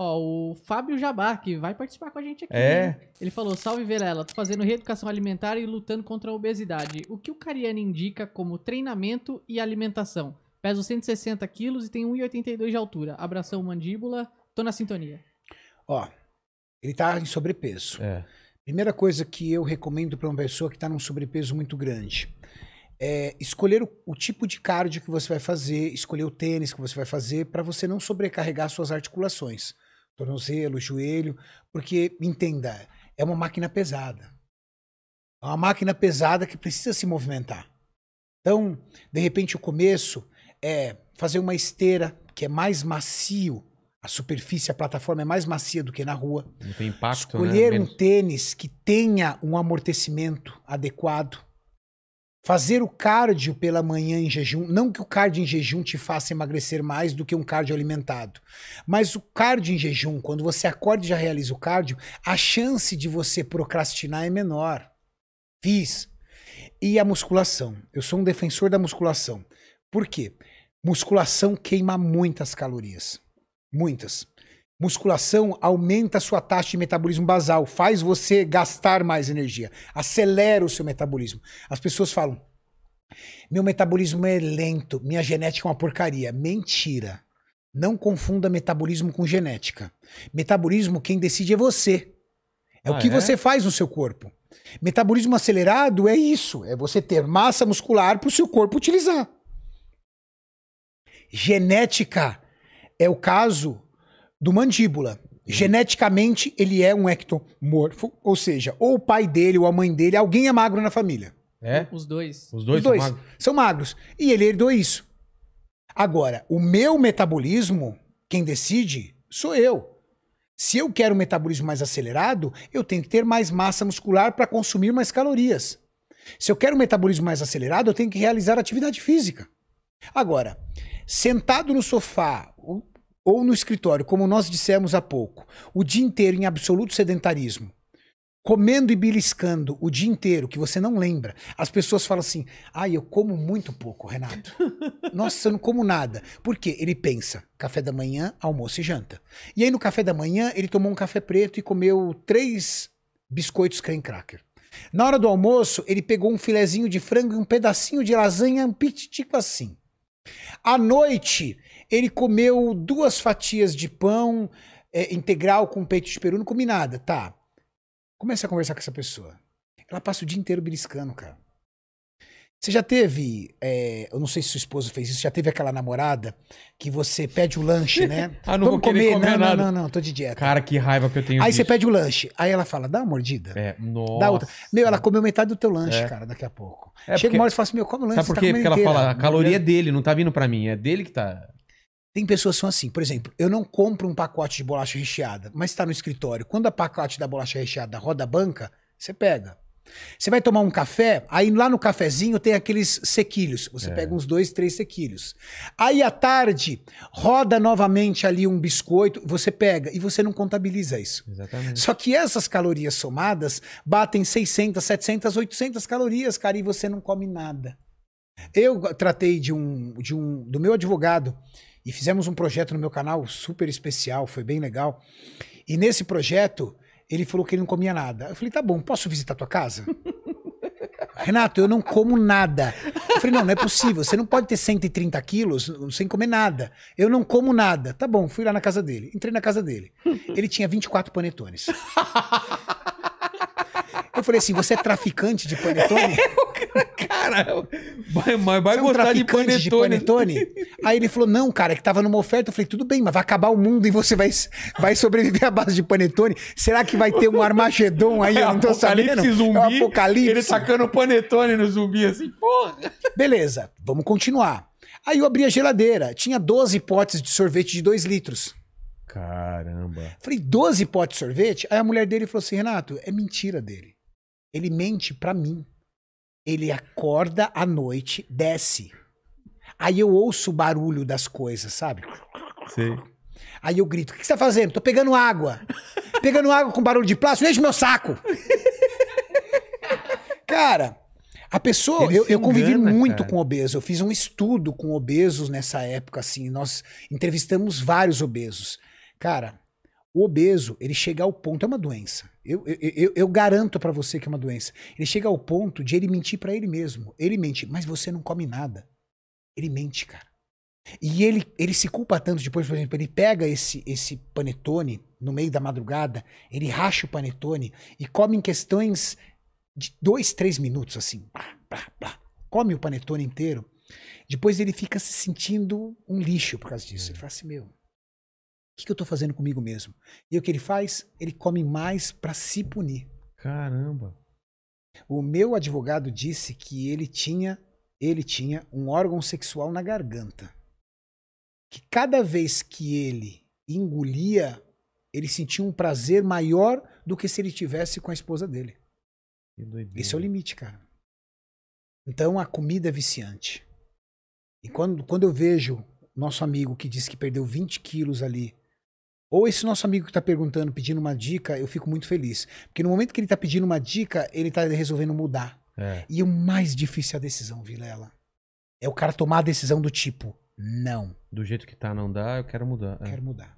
Ó, o Fábio Jabá, que vai participar com a gente aqui. É. né? Ele falou: Salve Verela, tô fazendo reeducação alimentar e lutando contra a obesidade. O que o Cariani indica como treinamento e alimentação? Peso 160 quilos e tenho 1,82 de altura. Abração mandíbula, tô na sintonia. Ó, ele tá em sobrepeso. É. Primeira coisa que eu recomendo para uma pessoa que está num sobrepeso muito grande é escolher o, o tipo de cardio que você vai fazer, escolher o tênis que você vai fazer para você não sobrecarregar suas articulações, tornozelo, joelho, porque entenda, é uma máquina pesada. É uma máquina pesada que precisa se movimentar. Então, de repente, o começo é fazer uma esteira que é mais macio, a superfície, a plataforma é mais macia do que na rua. Não tem impacto, Escolher né? um tênis que tenha um amortecimento adequado. Fazer o cardio pela manhã em jejum. Não que o cardio em jejum te faça emagrecer mais do que um cardio alimentado. Mas o cardio em jejum, quando você acorda e já realiza o cardio, a chance de você procrastinar é menor. Fiz. E a musculação. Eu sou um defensor da musculação. Por quê? Musculação queima muitas calorias. Muitas. Musculação aumenta a sua taxa de metabolismo basal, faz você gastar mais energia, acelera o seu metabolismo. As pessoas falam: meu metabolismo é lento, minha genética é uma porcaria. Mentira. Não confunda metabolismo com genética. Metabolismo, quem decide é você. É o Ah, que é? você faz no seu corpo. Metabolismo acelerado é isso: é você ter massa muscular para o seu corpo utilizar. Genética é o caso do mandíbula. Geneticamente, ele é um ectomorfo, ou seja, ou o pai dele ou a mãe dele, alguém é magro na família. É? Os dois. Os dois, Os dois são magros? são magros. E ele herdou isso. Agora, o meu metabolismo, quem decide, sou eu. Se eu quero um metabolismo mais acelerado, eu tenho que ter mais massa muscular para consumir mais calorias. Se eu quero um metabolismo mais acelerado, eu tenho que realizar atividade física. Agora, sentado no sofá ou- no escritório, como nós dissemos há pouco, o dia inteiro em absoluto sedentarismo, comendo e beliscando o dia inteiro, que você não lembra. As pessoas falam assim: ai, eu como muito pouco, Renato. Nossa, eu não como nada. Por quê? Ele pensa: café da manhã, almoço e janta. E aí no café da manhã, ele tomou um café preto e comeu três biscoitos creme cracker. Na hora do almoço, ele pegou um filezinho de frango e um pedacinho de lasanha, um pititico assim. À noite, ele comeu duas fatias de pão é, integral com peito de peru, não comi nada. Tá. Comece a conversar com essa pessoa. Ela passa o dia inteiro beliscando, cara. Você já teve, é, eu não sei se sua esposa fez isso, já teve aquela namorada que você pede o lanche, né? Ah, não vou querer comer não, nada. não, não, não, tô de dieta. Cara, que raiva que eu tenho Aí você pede o lanche, aí ela fala, dá uma mordida. É, nossa. Dá outra. Meu, ela comeu metade do teu lanche, É. cara, daqui a pouco. É, Chega porque- uma hora e fala assim, meu, come o lanche, Sabe por tá quê? comendo Porque ela inteira. fala, a caloria é dele, não tá vindo pra mim. É dele que tá. Tem pessoas que são assim, por exemplo, eu não compro um pacote de bolacha recheada, mas está no escritório. Quando a pacote da bolacha recheada roda a banca, você pega. Você vai tomar um café, aí lá no cafezinho tem aqueles sequilhos. Você É. pega uns dois, três sequilhos. Aí à tarde, roda novamente ali um biscoito, você pega e você não contabiliza isso. Exatamente. Só que essas calorias somadas batem 600, 700, 800 calorias, cara, e você não come nada. Eu tratei de um, de um do meu advogado e fizemos um projeto no meu canal super especial, foi bem legal. E nesse projeto, ele falou que ele não comia nada. Eu falei, tá bom, posso visitar tua casa? Renato, eu não como nada. Eu falei, não, não é possível. Você não pode ter 130 quilos sem comer nada. Eu não como nada. Tá bom, fui lá na casa dele. Entrei na casa dele. Ele tinha 24 panetones. Eu falei assim, você é traficante de panetone? Cara, vai, vai Você é um de panetone. de panetone? Aí ele falou, não, cara, é que tava numa oferta. Eu falei, tudo bem, mas vai acabar o mundo e você vai, vai sobreviver à base de panetone? Será que vai ter um Armagedon aí? Eu não tô sabendo. apocalipse zumbi. É um apocalipse. Ele tacando panetone no zumbi assim, porra. Beleza, vamos continuar. Aí eu abri a geladeira, tinha 12 potes de sorvete de 2 litros. Caramba. Falei, 12 potes de sorvete? Aí a mulher dele falou assim, Renato, é mentira dele. Ele mente pra mim. Ele acorda à noite, desce. Aí eu ouço o barulho das coisas, sabe? Sei. Aí eu grito: O que você tá fazendo? Tô pegando água. Pegando água com barulho de plástico, enche meu saco. Cara, a pessoa. Ele Eu, eu convivi muito cara. com obesos. Eu fiz um estudo com obesos nessa época, assim. Nós entrevistamos vários obesos. Cara, O obeso, ele chega ao ponto, é uma doença. Eu, eu, eu, eu garanto pra você que é uma doença. Ele chega ao ponto de ele mentir pra ele mesmo. Ele mente, mas você não come nada. Ele mente, cara. E ele, ele se culpa tanto depois, por exemplo, ele pega esse, esse panetone no meio da madrugada, ele racha o panetone e come em questões de dois, três minutos, assim. Blá, blá, blá. Come o panetone inteiro. Depois ele fica se sentindo um lixo por causa disso. Ele fala assim, meu, que, que eu tô fazendo comigo mesmo? E o que ele faz? Ele come mais pra se punir. Caramba. O meu advogado disse que ele tinha, ele tinha um órgão sexual na garganta. Que cada vez que ele engolia, ele sentia um prazer maior do que se ele tivesse com a esposa dele. Esse é o limite, cara. Então a comida é viciante. E quando, quando eu vejo nosso amigo que disse que perdeu 20 quilos ali, ou esse nosso amigo que está perguntando, pedindo uma dica, eu fico muito feliz. Porque no momento que ele está pedindo uma dica, ele está resolvendo mudar. É. E o mais difícil é a decisão, Vilela. É o cara tomar a decisão do tipo, não, Do jeito que tá não dá, eu quero mudar. É. quero mudar.